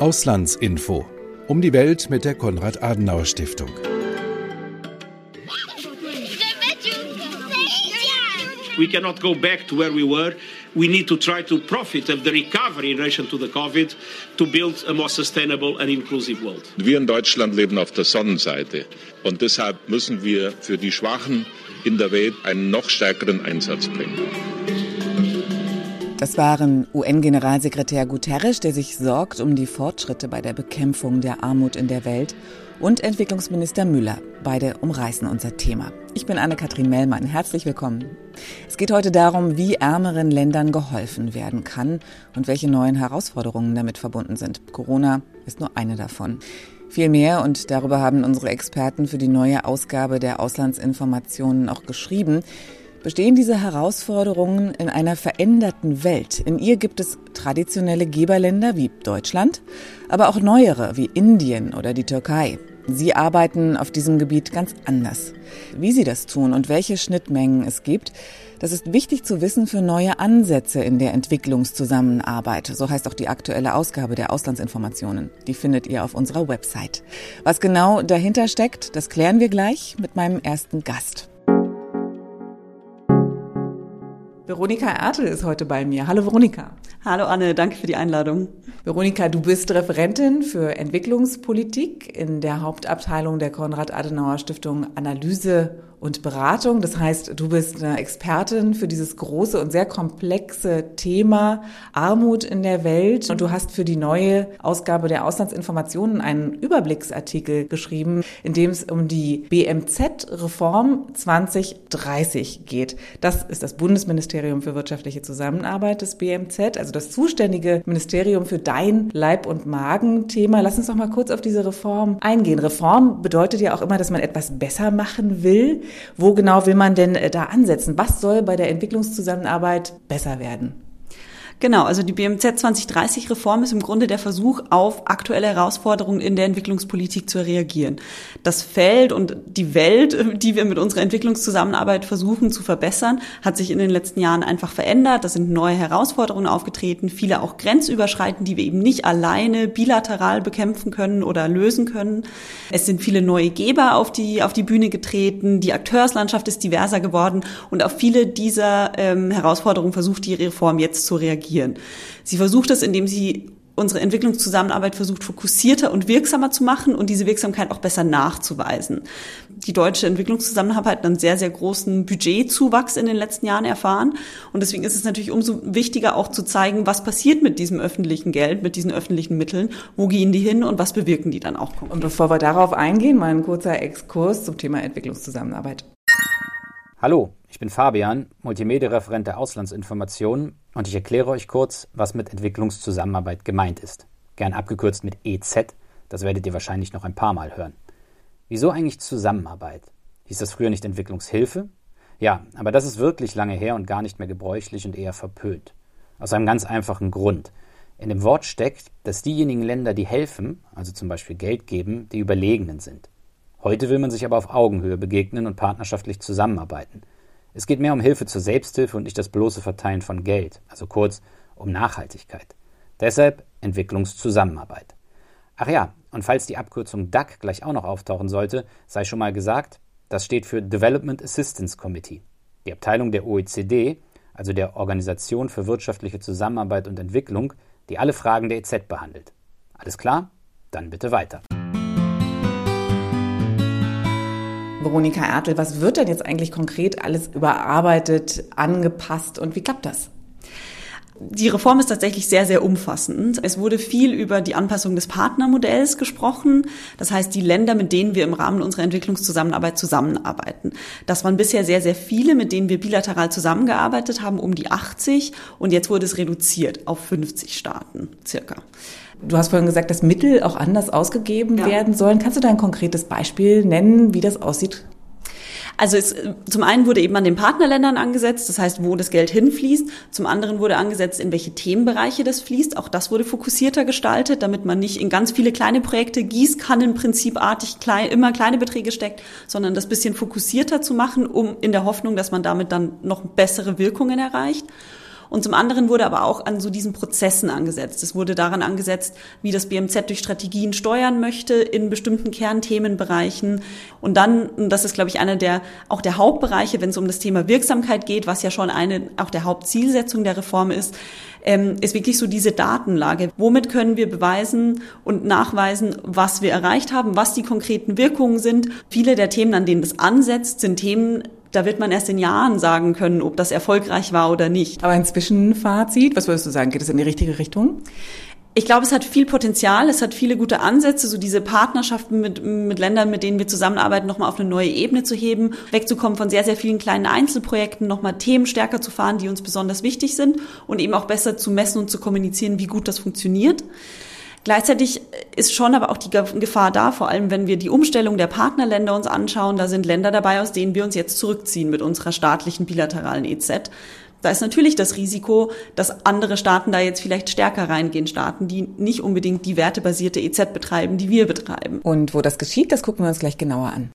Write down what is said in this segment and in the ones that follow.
Auslandsinfo. Um die Welt mit der Konrad-Adenauer-Stiftung. We cannot go back to where we were. We need to try to profit of the recovery in relation to the COVID to build a more sustainable and inclusive world. Wir in Deutschland leben auf der Sonnenseite und deshalb müssen wir für die Schwachen in der Welt einen noch stärkeren Einsatz bringen. Das waren UN-Generalsekretär Guterres, der sich sorgt um die Fortschritte bei der Bekämpfung der Armut in der Welt, und Entwicklungsminister Müller. Beide umreißen unser Thema. Ich bin Anne-Kathrin Mellmann. Herzlich willkommen. Es geht heute darum, wie ärmeren Ländern geholfen werden kann und welche neuen Herausforderungen damit verbunden sind. Corona ist nur eine davon. Viel mehr und darüber haben unsere Experten für die neue Ausgabe der Auslandsinformationen auch geschrieben bestehen diese Herausforderungen in einer veränderten Welt. In ihr gibt es traditionelle Geberländer wie Deutschland, aber auch neuere wie Indien oder die Türkei. Sie arbeiten auf diesem Gebiet ganz anders. Wie sie das tun und welche Schnittmengen es gibt, das ist wichtig zu wissen für neue Ansätze in der Entwicklungszusammenarbeit. So heißt auch die aktuelle Ausgabe der Auslandsinformationen. Die findet ihr auf unserer Website. Was genau dahinter steckt, das klären wir gleich mit meinem ersten Gast. Veronika Ertel ist heute bei mir. Hallo Veronika. Hallo Anne, danke für die Einladung. Veronika, du bist Referentin für Entwicklungspolitik in der Hauptabteilung der Konrad-Adenauer-Stiftung Analyse und Beratung. Das heißt, du bist eine Expertin für dieses große und sehr komplexe Thema Armut in der Welt. Und du hast für die neue Ausgabe der Auslandsinformationen einen Überblicksartikel geschrieben, in dem es um die BMZ-Reform 2030 geht. Das ist das Bundesministerium für wirtschaftliche Zusammenarbeit des BMZ, also das zuständige Ministerium für dein Leib- und Magen-Thema. Lass uns doch mal kurz auf diese Reform eingehen. Reform bedeutet ja auch immer, dass man etwas besser machen will. Wo genau will man denn äh, da ansetzen? Was soll bei der Entwicklungszusammenarbeit besser werden? Genau, also die BMZ 2030 Reform ist im Grunde der Versuch, auf aktuelle Herausforderungen in der Entwicklungspolitik zu reagieren. Das Feld und die Welt, die wir mit unserer Entwicklungszusammenarbeit versuchen zu verbessern, hat sich in den letzten Jahren einfach verändert. Da sind neue Herausforderungen aufgetreten, viele auch grenzüberschreitend, die wir eben nicht alleine bilateral bekämpfen können oder lösen können. Es sind viele neue Geber auf die, auf die Bühne getreten, die Akteurslandschaft ist diverser geworden und auf viele dieser ähm, Herausforderungen versucht die Reform jetzt zu reagieren reagieren. Sie versucht es, indem sie unsere Entwicklungszusammenarbeit versucht, fokussierter und wirksamer zu machen und diese Wirksamkeit auch besser nachzuweisen. Die deutsche Entwicklungszusammenarbeit hat einen sehr, sehr großen Budgetzuwachs in den letzten Jahren erfahren. Und deswegen ist es natürlich umso wichtiger auch zu zeigen, was passiert mit diesem öffentlichen Geld, mit diesen öffentlichen Mitteln, wo gehen die hin und was bewirken die dann auch konkret. Und bevor wir darauf eingehen, mal ein kurzer Exkurs zum Thema Entwicklungszusammenarbeit. Hallo, ich bin Fabian, Multimedia-Referent der Auslandsinformationen und ich erkläre euch kurz, was mit Entwicklungszusammenarbeit gemeint ist. Gern abgekürzt mit EZ, das werdet ihr wahrscheinlich noch ein paar Mal hören. Wieso eigentlich Zusammenarbeit? Hieß das früher nicht Entwicklungshilfe? Ja, aber das ist wirklich lange her und gar nicht mehr gebräuchlich und eher verpönt. Aus einem ganz einfachen Grund. In dem Wort steckt, dass diejenigen Länder, die helfen, also zum Beispiel Geld geben, die Überlegenen sind. Heute will man sich aber auf Augenhöhe begegnen und partnerschaftlich zusammenarbeiten. Es geht mehr um Hilfe zur Selbsthilfe und nicht das bloße Verteilen von Geld, also kurz um Nachhaltigkeit. Deshalb Entwicklungszusammenarbeit. Ach ja, und falls die Abkürzung DAC gleich auch noch auftauchen sollte, sei schon mal gesagt, das steht für Development Assistance Committee, die Abteilung der OECD, also der Organisation für wirtschaftliche Zusammenarbeit und Entwicklung, die alle Fragen der EZ behandelt. Alles klar? Dann bitte weiter. Veronika Ertel, was wird denn jetzt eigentlich konkret alles überarbeitet, angepasst und wie klappt das? Die Reform ist tatsächlich sehr, sehr umfassend. Es wurde viel über die Anpassung des Partnermodells gesprochen. Das heißt, die Länder, mit denen wir im Rahmen unserer Entwicklungszusammenarbeit zusammenarbeiten. Das waren bisher sehr, sehr viele, mit denen wir bilateral zusammengearbeitet haben, um die 80. Und jetzt wurde es reduziert auf 50 Staaten circa. Du hast vorhin gesagt, dass Mittel auch anders ausgegeben ja. werden sollen. Kannst du da ein konkretes Beispiel nennen, wie das aussieht? Also es, zum einen wurde eben an den Partnerländern angesetzt, das heißt, wo das Geld hinfließt. Zum anderen wurde angesetzt, in welche Themenbereiche das fließt. Auch das wurde fokussierter gestaltet, damit man nicht in ganz viele kleine Projekte Gießkannenprinzipartig klein, immer kleine Beträge steckt, sondern das bisschen fokussierter zu machen, um in der Hoffnung, dass man damit dann noch bessere Wirkungen erreicht. Und zum anderen wurde aber auch an so diesen Prozessen angesetzt. Es wurde daran angesetzt, wie das BMZ durch Strategien steuern möchte in bestimmten Kernthemenbereichen. Und dann, und das ist, glaube ich, einer der, auch der Hauptbereiche, wenn es um das Thema Wirksamkeit geht, was ja schon eine, auch der Hauptzielsetzung der Reform ist, ähm, ist wirklich so diese Datenlage. Womit können wir beweisen und nachweisen, was wir erreicht haben, was die konkreten Wirkungen sind? Viele der Themen, an denen das ansetzt, sind Themen, da wird man erst in Jahren sagen können, ob das erfolgreich war oder nicht. Aber ein Zwischenfazit, was würdest du sagen? Geht es in die richtige Richtung? Ich glaube, es hat viel Potenzial, es hat viele gute Ansätze, so diese Partnerschaften mit, mit Ländern, mit denen wir zusammenarbeiten, nochmal auf eine neue Ebene zu heben, wegzukommen von sehr, sehr vielen kleinen Einzelprojekten, nochmal Themen stärker zu fahren, die uns besonders wichtig sind und eben auch besser zu messen und zu kommunizieren, wie gut das funktioniert. Gleichzeitig ist schon aber auch die Gefahr da, vor allem wenn wir die Umstellung der Partnerländer uns anschauen, da sind Länder dabei, aus denen wir uns jetzt zurückziehen mit unserer staatlichen bilateralen EZ. Da ist natürlich das Risiko, dass andere Staaten da jetzt vielleicht stärker reingehen, Staaten, die nicht unbedingt die wertebasierte EZ betreiben, die wir betreiben. Und wo das geschieht, das gucken wir uns gleich genauer an.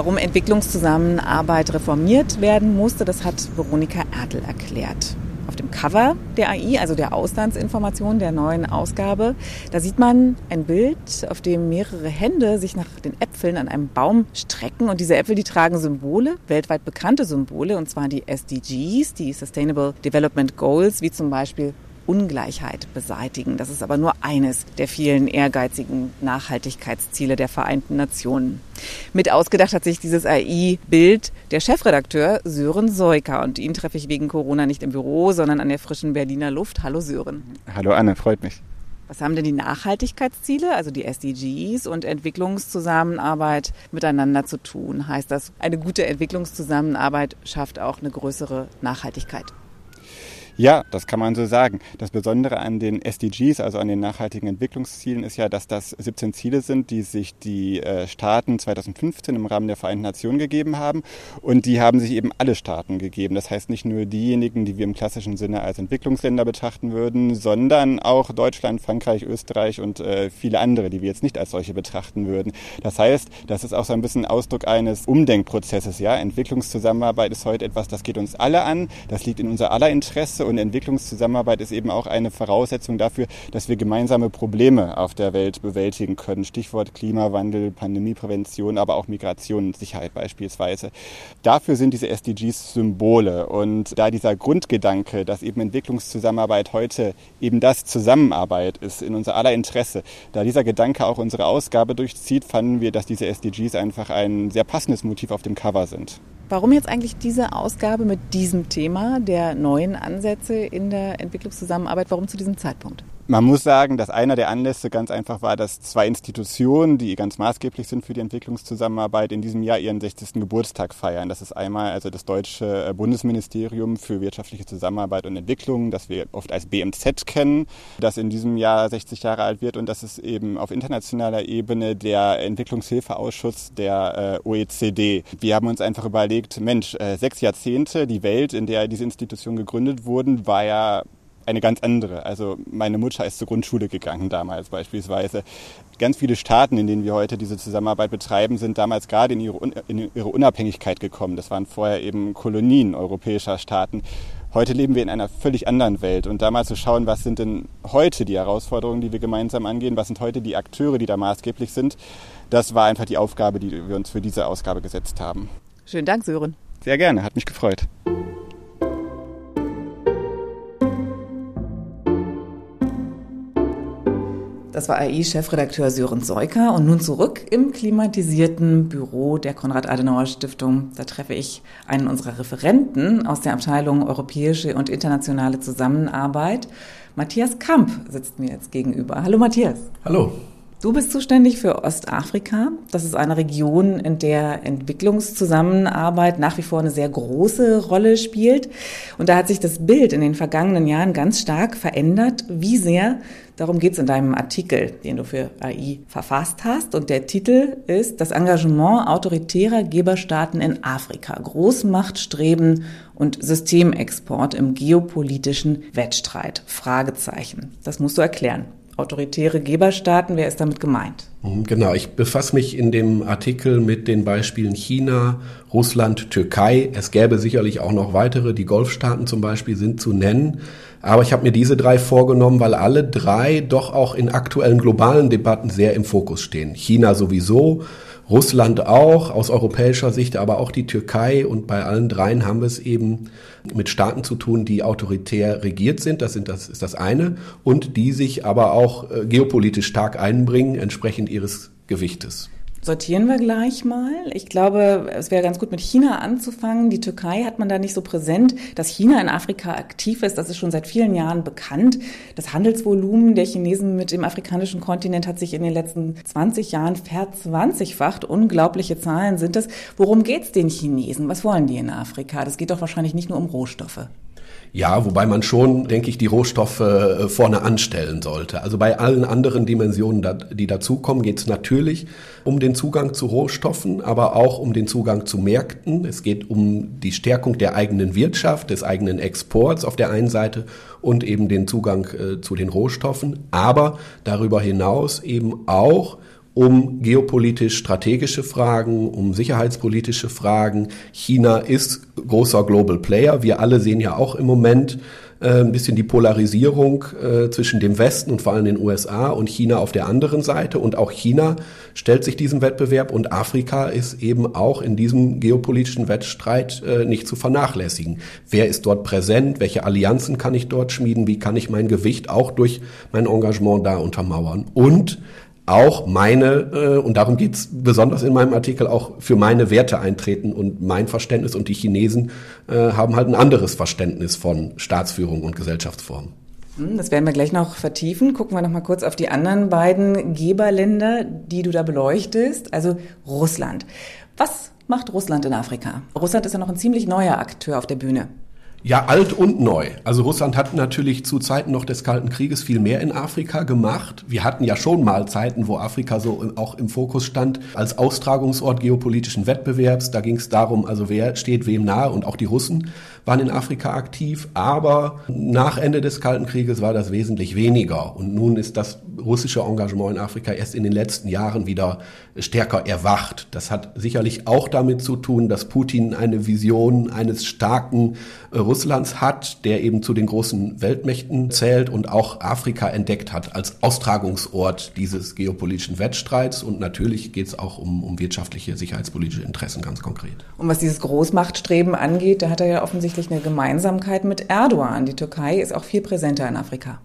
Warum Entwicklungszusammenarbeit reformiert werden musste, das hat Veronika Ertel erklärt auf dem Cover der AI, also der Auslandsinformation der neuen Ausgabe, da sieht man ein Bild, auf dem mehrere Hände sich nach den Äpfeln an einem Baum strecken. Und diese Äpfel, die tragen Symbole, weltweit bekannte Symbole, und zwar die SDGs, die Sustainable Development Goals, wie zum Beispiel Ungleichheit beseitigen. Das ist aber nur eines der vielen ehrgeizigen Nachhaltigkeitsziele der Vereinten Nationen. Mit ausgedacht hat sich dieses AI-Bild der Chefredakteur Sören Seuker. Und ihn treffe ich wegen Corona nicht im Büro, sondern an der frischen Berliner Luft. Hallo Sören. Hallo Anne, freut mich. Was haben denn die Nachhaltigkeitsziele, also die SDGs und Entwicklungszusammenarbeit miteinander zu tun? Heißt das, eine gute Entwicklungszusammenarbeit schafft auch eine größere Nachhaltigkeit? Ja, das kann man so sagen. Das Besondere an den SDGs, also an den nachhaltigen Entwicklungszielen, ist ja, dass das 17 Ziele sind, die sich die äh, Staaten 2015 im Rahmen der Vereinten Nationen gegeben haben. Und die haben sich eben alle Staaten gegeben. Das heißt nicht nur diejenigen, die wir im klassischen Sinne als Entwicklungsländer betrachten würden, sondern auch Deutschland, Frankreich, Österreich und äh, viele andere, die wir jetzt nicht als solche betrachten würden. Das heißt, das ist auch so ein bisschen Ausdruck eines Umdenkprozesses. Ja, Entwicklungszusammenarbeit ist heute etwas, das geht uns alle an. Das liegt in unser aller Interesse und Entwicklungszusammenarbeit ist eben auch eine Voraussetzung dafür, dass wir gemeinsame Probleme auf der Welt bewältigen können. Stichwort Klimawandel, Pandemieprävention, aber auch Migration und Sicherheit beispielsweise. Dafür sind diese SDGs Symbole und da dieser Grundgedanke, dass eben Entwicklungszusammenarbeit heute eben das Zusammenarbeit ist in unser aller Interesse, da dieser Gedanke auch unsere Ausgabe durchzieht, fanden wir, dass diese SDGs einfach ein sehr passendes Motiv auf dem Cover sind. Warum jetzt eigentlich diese Ausgabe mit diesem Thema der neuen Ansätze in der Entwicklungszusammenarbeit? Warum zu diesem Zeitpunkt? Man muss sagen, dass einer der Anlässe ganz einfach war, dass zwei Institutionen, die ganz maßgeblich sind für die Entwicklungszusammenarbeit, in diesem Jahr ihren 60. Geburtstag feiern. Das ist einmal also das Deutsche äh, Bundesministerium für wirtschaftliche Zusammenarbeit und Entwicklung, das wir oft als BMZ kennen, das in diesem Jahr 60 Jahre alt wird und das ist eben auf internationaler Ebene der Entwicklungshilfeausschuss der äh, OECD. Wir haben uns einfach überlegt, Mensch, äh, sechs Jahrzehnte, die Welt, in der diese Institutionen gegründet wurden, war ja eine ganz andere. Also meine Mutter ist zur Grundschule gegangen damals beispielsweise. Ganz viele Staaten, in denen wir heute diese Zusammenarbeit betreiben, sind damals gerade in ihre, in ihre Unabhängigkeit gekommen. Das waren vorher eben Kolonien europäischer Staaten. Heute leben wir in einer völlig anderen Welt und da mal zu schauen, was sind denn heute die Herausforderungen, die wir gemeinsam angehen, was sind heute die Akteure, die da maßgeblich sind, das war einfach die Aufgabe, die wir uns für diese Ausgabe gesetzt haben. Schönen Dank, Sören. Sehr gerne, hat mich gefreut. Das war AI-Chefredakteur Sören Seuker und nun zurück im klimatisierten Büro der Konrad-Adenauer-Stiftung. Da treffe ich einen unserer Referenten aus der Abteilung Europäische und internationale Zusammenarbeit. Matthias Kamp sitzt mir jetzt gegenüber. Hallo Matthias. Hallo. Du bist zuständig für Ostafrika. Das ist eine Region, in der Entwicklungszusammenarbeit nach wie vor eine sehr große Rolle spielt. Und da hat sich das Bild in den vergangenen Jahren ganz stark verändert. Wie sehr? Darum geht es in deinem Artikel, den du für AI verfasst hast. Und der Titel ist Das Engagement autoritärer Geberstaaten in Afrika. Großmachtstreben und Systemexport im geopolitischen Wettstreit. Fragezeichen. Das musst du erklären autoritäre Geberstaaten. Wer ist damit gemeint? Mhm, genau, ich befasse mich in dem Artikel mit den Beispielen China, Russland, Türkei. Es gäbe sicherlich auch noch weitere, die Golfstaaten zum Beispiel sind zu nennen. Aber ich habe mir diese drei vorgenommen, weil alle drei doch auch in aktuellen globalen Debatten sehr im Fokus stehen. China sowieso, Russland auch, aus europäischer Sicht, aber auch die Türkei. Und bei allen dreien haben wir es eben mit Staaten zu tun, die autoritär regiert sind. Das, sind, das ist das eine. Und die sich aber auch äh, geopolitisch stark einbringen, entsprechend ihres Gewichtes sortieren wir gleich mal. Ich glaube, es wäre ganz gut mit China anzufangen. Die Türkei hat man da nicht so präsent. Dass China in Afrika aktiv ist, das ist schon seit vielen Jahren bekannt. Das Handelsvolumen der Chinesen mit dem afrikanischen Kontinent hat sich in den letzten 20 Jahren verzwanzigfacht. Unglaubliche Zahlen sind das. Worum geht's den Chinesen? Was wollen die in Afrika? Das geht doch wahrscheinlich nicht nur um Rohstoffe. Ja, wobei man schon, denke ich, die Rohstoffe äh, vorne anstellen sollte. Also bei allen anderen Dimensionen, die dazukommen, geht es natürlich um den Zugang zu Rohstoffen, aber auch um den Zugang zu Märkten. Es geht um die Stärkung der eigenen Wirtschaft, des eigenen Exports auf der einen Seite und eben den Zugang äh, zu den Rohstoffen, aber darüber hinaus eben auch um geopolitisch strategische Fragen, um sicherheitspolitische Fragen. China ist großer Global Player. Wir alle sehen ja auch im Moment äh, ein bisschen die Polarisierung äh, zwischen dem Westen und vor allem den USA und China auf der anderen Seite. Und auch China stellt sich diesem Wettbewerb und Afrika ist eben auch in diesem geopolitischen Wettstreit äh, nicht zu vernachlässigen. Wer ist dort präsent? Welche Allianzen kann ich dort schmieden? Wie kann ich mein Gewicht auch durch mein Engagement da untermauern? Und auch meine, äh, und darum geht's besonders in meinem Artikel, auch für meine Werte eintreten und mein Verständnis. Und die Chinesen äh, haben halt ein anderes Verständnis von Staatsführung und Gesellschaftsform. Hm, das werden wir gleich noch vertiefen. Gucken wir noch mal kurz auf die anderen beiden Geberländer, die du da beleuchtest. Also Russland. Was macht Russland in Afrika? Russland ist ja noch ein ziemlich neuer Akteur auf der Bühne. Ja, alt und neu. Also Russland hat natürlich zu Zeiten noch des Kalten Krieges viel mehr in Afrika gemacht. Wir hatten ja schon mal Zeiten, wo Afrika so auch im Fokus stand als Austragungsort geopolitischen Wettbewerbs. Da ging es darum, also wer steht wem nahe und auch die Russen waren in Afrika aktiv. Aber nach Ende des Kalten Krieges war das wesentlich weniger. Und nun ist das russische Engagement in Afrika erst in den letzten Jahren wieder stärker erwacht. Das hat sicherlich auch damit zu tun, dass Putin eine Vision eines starken äh, Russlands hat, der eben zu den großen Weltmächten zählt und auch Afrika entdeckt hat als Austragungsort dieses geopolitischen Wettstreits. Und natürlich geht es auch um, um wirtschaftliche, sicherheitspolitische Interessen ganz konkret. Und was dieses Großmachtstreben angeht, da hat er ja offensichtlich eine Gemeinsamkeit mit Erdogan. Die Türkei ist auch viel präsenter in Afrika.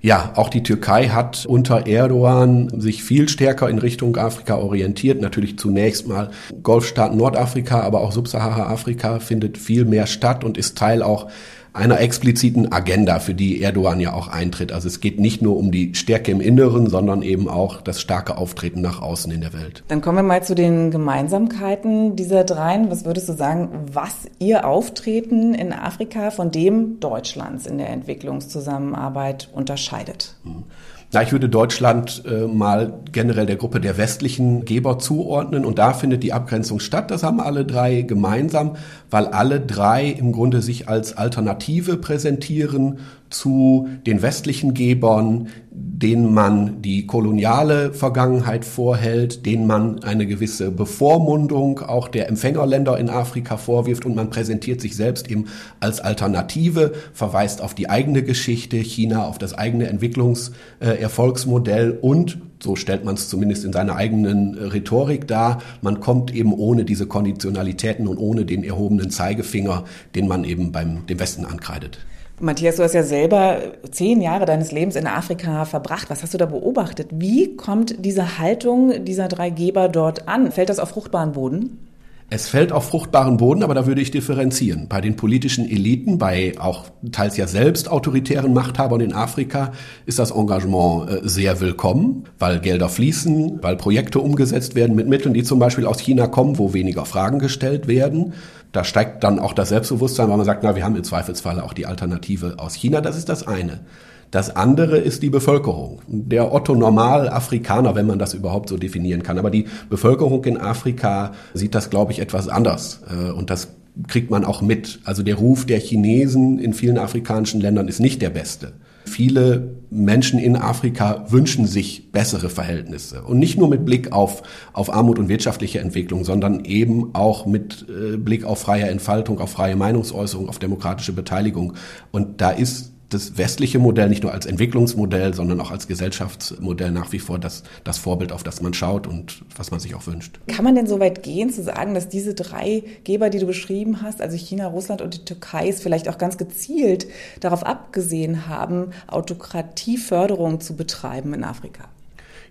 Ja, auch die Türkei hat unter Erdogan sich viel stärker in Richtung Afrika orientiert. Natürlich zunächst mal Golfstaaten Nordafrika, aber auch Subsahara-Afrika findet viel mehr statt und ist Teil auch einer expliziten Agenda, für die Erdogan ja auch eintritt. Also es geht nicht nur um die Stärke im Inneren, sondern eben auch das starke Auftreten nach außen in der Welt. Dann kommen wir mal zu den Gemeinsamkeiten dieser dreien. Was würdest du sagen, was ihr Auftreten in Afrika von dem Deutschlands in der Entwicklungszusammenarbeit unterscheidet? Mhm. Ja, ich würde Deutschland äh, mal generell der Gruppe der westlichen Geber zuordnen und da findet die Abgrenzung statt. Das haben alle drei gemeinsam, weil alle drei im Grunde sich als Alternative präsentieren zu den westlichen Gebern, denen man die koloniale Vergangenheit vorhält, denen man eine gewisse Bevormundung auch der Empfängerländer in Afrika vorwirft und man präsentiert sich selbst eben als Alternative, verweist auf die eigene Geschichte, China auf das eigene Entwicklungserfolgsmodell und so stellt man es zumindest in seiner eigenen Rhetorik dar. Man kommt eben ohne diese Konditionalitäten und ohne den erhobenen Zeigefinger, den man eben beim dem Westen ankreidet. Matthias, du hast ja selber zehn Jahre deines Lebens in Afrika verbracht. Was hast du da beobachtet? Wie kommt diese Haltung dieser drei Geber dort an? Fällt das auf fruchtbaren Boden? Es fällt auf fruchtbaren Boden, aber da würde ich differenzieren. Bei den politischen Eliten, bei auch teils ja selbst autoritären Machthabern in Afrika ist das Engagement äh, sehr willkommen, weil Gelder fließen, weil Projekte umgesetzt werden mit Mitteln, die zum Beispiel aus China kommen, wo weniger Fragen gestellt werden. Da steigt dann auch das Selbstbewusstsein, weil man sagt, na, wir haben im Zweifelsfall auch die Alternative aus China. Das ist das eine. Das andere ist die Bevölkerung. Der Otto Normal Afrikaner, wenn man das überhaupt so definieren kann. Aber die Bevölkerung in Afrika sieht das, glaube ich, etwas anders. Äh, und das kriegt man auch mit. Also der Ruf der Chinesen in vielen afrikanischen Ländern ist nicht der beste. viele Menschen in Afrika wünschen sich bessere Verhältnisse. Und nicht nur mit Blick auf, auf Armut und wirtschaftliche Entwicklung, sondern eben auch mit äh, Blick auf freie Entfaltung, auf freie Meinungsäußerung, auf demokratische Beteiligung. Und da ist das westliche Modell nicht nur als Entwicklungsmodell, sondern auch als Gesellschaftsmodell nach wie vor das, das Vorbild, auf das man schaut und was man sich auch wünscht. Kann man denn so weit gehen, zu sagen, dass diese drei Geber, die du beschrieben hast, also China, Russland und die Türkei, es vielleicht auch ganz gezielt darauf abgesehen haben, Autokratieförderung zu betreiben in Afrika?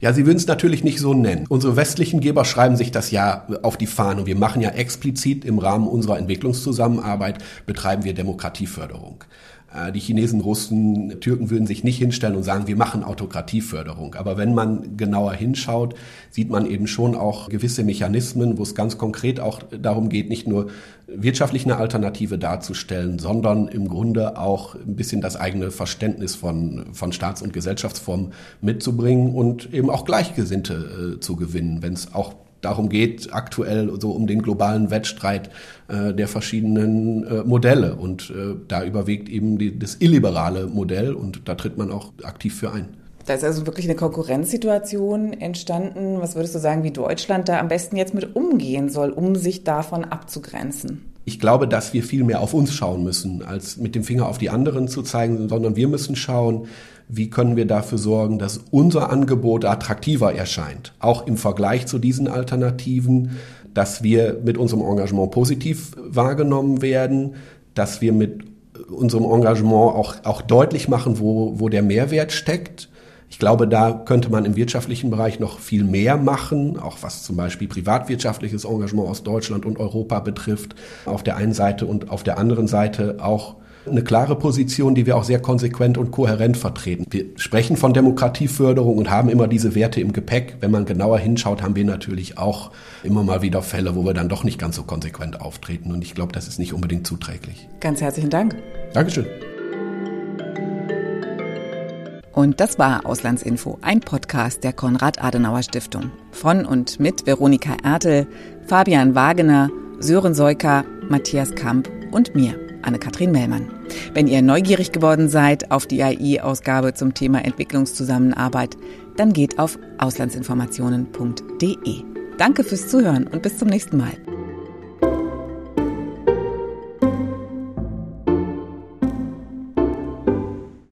Ja, Sie würden es natürlich nicht so nennen. Unsere westlichen Geber schreiben sich das ja auf die Fahne. Wir machen ja explizit im Rahmen unserer Entwicklungszusammenarbeit, betreiben wir Demokratieförderung. Äh, die Chinesen, Russen, Türken würden sich nicht hinstellen und sagen, wir machen Autokratieförderung. Aber wenn man genauer hinschaut, sieht man eben schon auch gewisse Mechanismen, wo es ganz konkret auch darum geht, nicht nur wirtschaftlich eine Alternative darzustellen, sondern im Grunde auch ein bisschen das eigene Verständnis von, von Staats- und Gesellschaftsformen mitzubringen und eben auch Gleichgesinnte äh, zu gewinnen, wenn es auch darum geht, aktuell so um den globalen Wettstreit äh, der verschiedenen äh, Modelle. Und äh, da überwiegt eben die, das illiberale Modell und da tritt man auch aktiv für ein. Da ist also wirklich eine Konkurrenzsituation entstanden. Was würdest du sagen, wie Deutschland da am besten jetzt mit umgehen soll, um sich davon abzugrenzen? Ich glaube, dass wir viel mehr auf uns schauen müssen, als mit dem Finger auf die anderen zu zeigen, sondern wir müssen schauen, wie können wir dafür sorgen, dass unser Angebot attraktiver erscheint, auch im Vergleich zu diesen Alternativen, dass wir mit unserem Engagement positiv wahrgenommen werden, dass wir mit unserem Engagement auch, auch deutlich machen, wo, wo der Mehrwert steckt. Ich glaube, da könnte man im wirtschaftlichen Bereich noch viel mehr machen, auch was zum Beispiel privatwirtschaftliches Engagement aus Deutschland und Europa betrifft, auf der einen Seite und auf der anderen Seite auch eine klare Position, die wir auch sehr konsequent und kohärent vertreten. Wir sprechen von Demokratieförderung und haben immer diese Werte im Gepäck. Wenn man genauer hinschaut, haben wir natürlich auch immer mal wieder Fälle, wo wir dann doch nicht ganz so konsequent auftreten. Und ich glaube, das ist nicht unbedingt zuträglich. Ganz herzlichen Dank. Dankeschön. Und das war Auslandsinfo, ein Podcast der Konrad-Adenauer-Stiftung. Von und mit Veronika Ertel, Fabian Wagener, Sören Seuker, Matthias Kamp und mir. Anne-Kathrin Mellmann. Wenn ihr neugierig geworden seid auf die AI-Ausgabe zum Thema Entwicklungszusammenarbeit, dann geht auf auslandsinformationen.de. Danke fürs Zuhören und bis zum nächsten Mal.